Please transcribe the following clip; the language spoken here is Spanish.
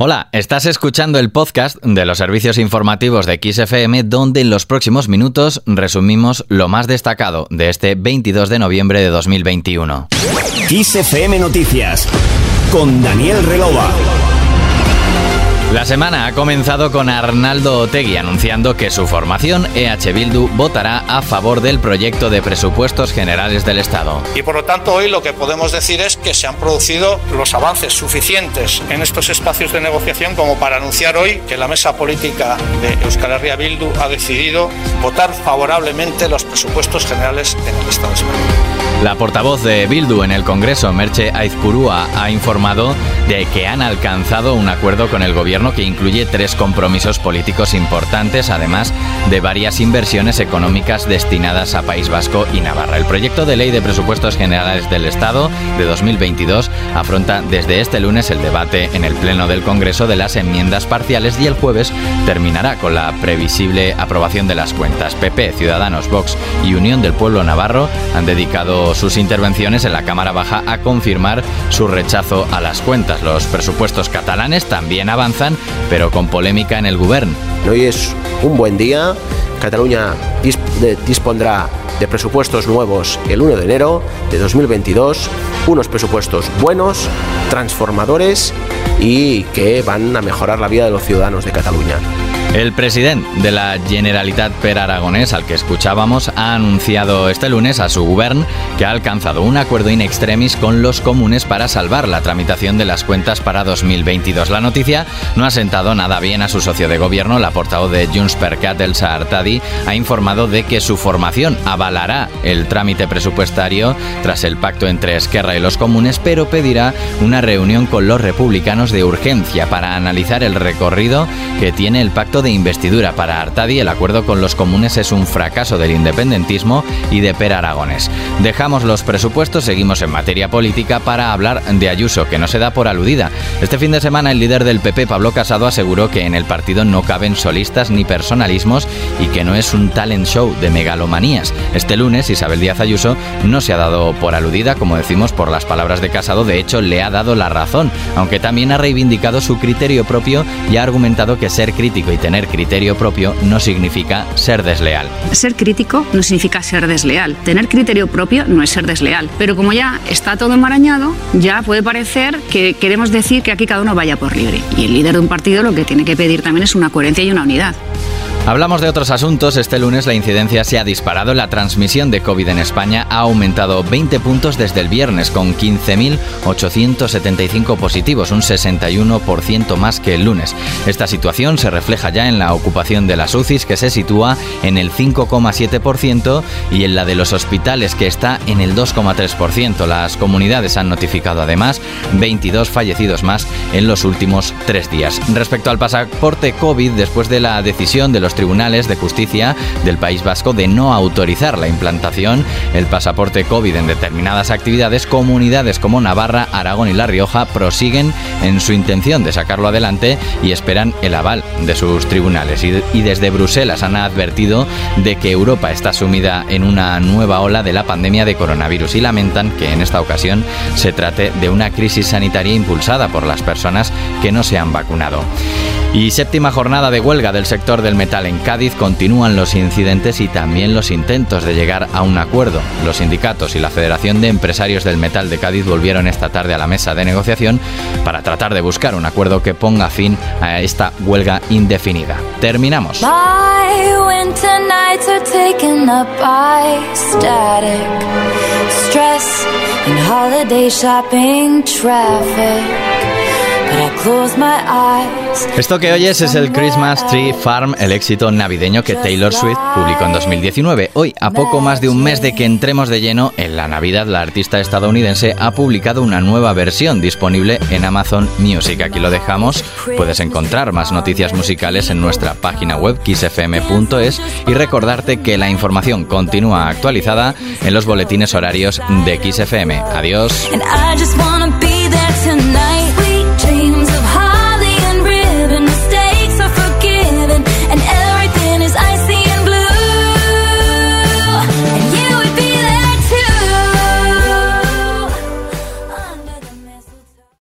Hola, estás escuchando el podcast de los servicios informativos de XFM donde en los próximos minutos resumimos lo más destacado de este 22 de noviembre de 2021. XFM Noticias con Daniel Relova. La semana ha comenzado con Arnaldo Otegui anunciando que su formación, EH Bildu, votará a favor del proyecto de presupuestos generales del Estado. Y por lo tanto hoy lo que podemos decir es que se han producido los avances suficientes en estos espacios de negociación como para anunciar hoy que la mesa política de Euskal Herria Bildu ha decidido votar favorablemente los presupuestos generales en el Estado español. La portavoz de Bildu en el Congreso, Merche Aizpurúa, ha informado de que han alcanzado un acuerdo con el gobierno que incluye tres compromisos políticos importantes, además de varias inversiones económicas destinadas a País Vasco y Navarra. El proyecto de ley de presupuestos generales del Estado de 2022 afronta desde este lunes el debate en el Pleno del Congreso de las enmiendas parciales y el jueves terminará con la previsible aprobación de las cuentas. PP, Ciudadanos, Vox y Unión del Pueblo Navarro han dedicado sus intervenciones en la Cámara Baja a confirmar su rechazo a las cuentas. Los presupuestos catalanes también avanzan pero con polémica en el gobierno. Hoy es un buen día. Cataluña dispondrá de presupuestos nuevos el 1 de enero de 2022, unos presupuestos buenos, transformadores y que van a mejorar la vida de los ciudadanos de Cataluña. El presidente de la Generalitat per Aragonés, al que escuchábamos, ha anunciado este lunes a su gobierno que ha alcanzado un acuerdo in extremis con los comunes para salvar la tramitación de las cuentas para 2022. La noticia no ha sentado nada bien a su socio de gobierno. La portavoz de Junts per Cat, Elsa Artadi, ha informado de que su formación avalará el trámite presupuestario tras el pacto entre Esquerra y los comunes, pero pedirá una reunión con los republicanos de urgencia para analizar el recorrido que tiene el pacto de investidura para Artadi, el acuerdo con los comunes es un fracaso del independentismo y de Per Aragones. Dejamos los presupuestos, seguimos en materia política para hablar de Ayuso, que no se da por aludida. Este fin de semana el líder del PP, Pablo Casado, aseguró que en el partido no caben solistas ni personalismos y que no es un talent show de megalomanías. Este lunes Isabel Díaz Ayuso no se ha dado por aludida, como decimos, por las palabras de Casado, de hecho le ha dado la razón, aunque también ha reivindicado su criterio propio y ha argumentado que ser crítico y tener criterio propio no significa ser desleal. Ser crítico no significa ser desleal. Tener criterio propio no es ser desleal. Pero como ya está todo enmarañado, ya puede parecer que queremos decir que aquí cada uno vaya por libre. Y el líder de un partido lo que tiene que pedir también es una coherencia y una unidad. Hablamos de otros asuntos. Este lunes la incidencia se ha disparado. La transmisión de COVID en España ha aumentado 20 puntos desde el viernes, con 15.875 positivos, un 61% más que el lunes. Esta situación se refleja ya en la ocupación de las UCIs, que se sitúa en el 5,7%, y en la de los hospitales, que está en el 2,3%. Las comunidades han notificado además 22 fallecidos más en los últimos tres días. Respecto al pasaporte COVID, después de la decisión de los tribunales de justicia del País Vasco de no autorizar la implantación el pasaporte COVID en determinadas actividades, comunidades como Navarra, Aragón y La Rioja prosiguen en su intención de sacarlo adelante y esperan el aval de sus tribunales. Y, y desde Bruselas han advertido de que Europa está sumida en una nueva ola de la pandemia de coronavirus y lamentan que en esta ocasión se trate de una crisis sanitaria impulsada por las personas que no se han vacunado. Y séptima jornada de huelga del sector del metal en Cádiz continúan los incidentes y también los intentos de llegar a un acuerdo. Los sindicatos y la Federación de Empresarios del Metal de Cádiz volvieron esta tarde a la mesa de negociación para tratar de buscar un acuerdo que ponga fin a esta huelga indefinida. Terminamos. Esto que oyes es el Christmas Tree Farm, el éxito navideño que Taylor Swift publicó en 2019. Hoy, a poco más de un mes de que entremos de lleno en la Navidad, la artista estadounidense ha publicado una nueva versión disponible en Amazon Music. Aquí lo dejamos. Puedes encontrar más noticias musicales en nuestra página web kissfm.es y recordarte que la información continúa actualizada en los boletines horarios de XFM. Adiós. dreams.